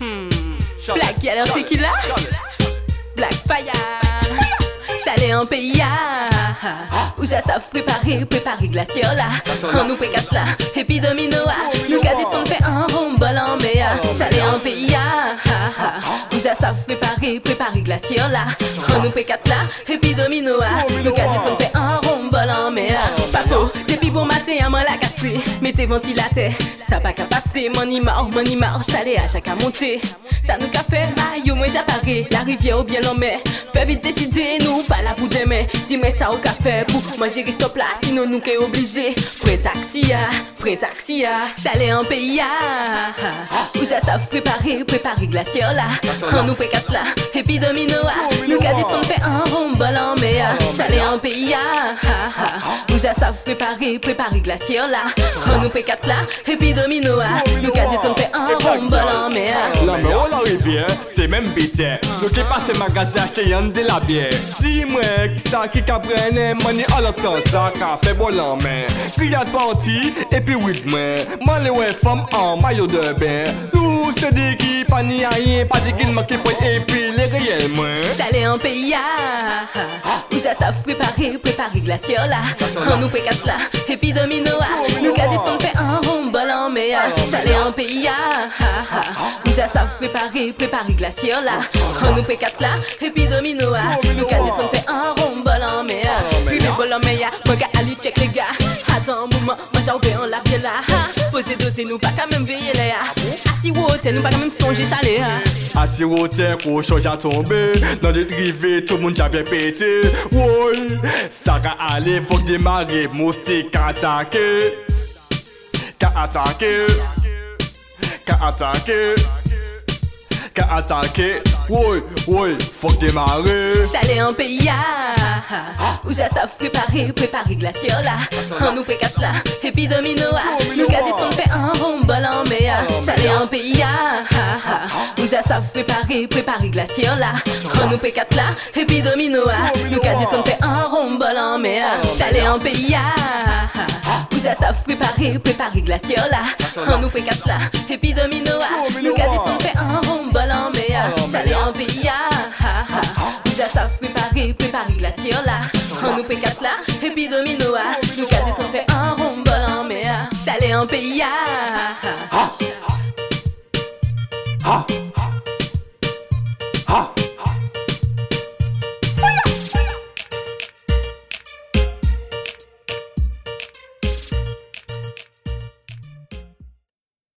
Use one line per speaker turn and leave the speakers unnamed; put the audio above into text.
Hmm. Black, alors c'est qui là? Black Fire. Chalet en pays, où ça savent préparer, préparer glacier là. On nous quatre là, domino, nous gardons son fait un rumble en méa. Chalet en pays, où ça savent préparer, préparer glacier là. On nous quatre là, domino, nous gardons son fait un rumble en méa. Papo, depuis bon matin, à moi la mettez ventilateur, ça pas qu'à passer, money mort, money mort, chalet à chaque à monter. Ça nous qu'a fait maillot, moi j'apparais, la rivière ou bien l'en mer. Fais vite décider, nous pas là pour demain. Dis-moi ça au café pour manger reste plat, sinon nous qu'est obligé. Prêt taxi, prêt taxi, chalet en pays, où ça savent préparer, préparer glacier là. On nous quatre là, et puis domino, nous qu'à descendre fait un rumble en mer. Chalet en pays, où ça savent préparer, préparer glacier là. On nous quatre là, et puis domino, nous qu'à descendre fait un en.
La c'est même bité. Nous qui passe magasin acheter y'en de la bière? Dis-moi qui ça qui qu'a prenne money à temps? Ça fait bon en main. Criade parti? Et puis oui moi. Moi les ouais femme en maillot de bain. Nous c'est des qui pas ni rien, pas des guillemets qui peut et puis les réels moi.
Chalet en pays, où ça savent préparer, préparer glacier là. On nous quatre là, et puis domino, nous qu'à descendre fait mè ah, ah. Oh, oh. oh, ya Jalè an pe ya Mou ja sav prepare, prepare glasyon la An nou pe kat la, epi domino a Nou ka desan fe an ron bol an mè ya Rive bol an mè ya, mwen ka ali chek le ga Atan mouman, mwen ja ouve an la vye la Pose dote nou pa kamem veye le ya. Asi wote, nou pa
kamem sonje chale ya Asi wote, kou choj a tombe Nan de drive, tout moun ja vye pete Woy, sa ka ale, fok demare Moustik atake attaquer. Qu'a attaquer. Qu'a attaquer. Oui, oui, faut démarrer.
Chalet en pays, où ça savent préparer, préparer glacier là. On nous quatre là, et puis domino, nous qu'à descendre fait un rumble en mer. Chalet en pays, où ça savent préparer, préparer glacier là. On nous quatre là, et puis domino, nous qu'à descendre fait un rumble en mer. Chalet en pays, où ça savent préparer, préparer glacier là. On nous fait quatre là, et puis domino, nous qu'à descendre fait un rumble en mer. Chalet en pays, où ça préparer glacier là. On nous quatre là, nous un rumble en mer. Chalet en pays!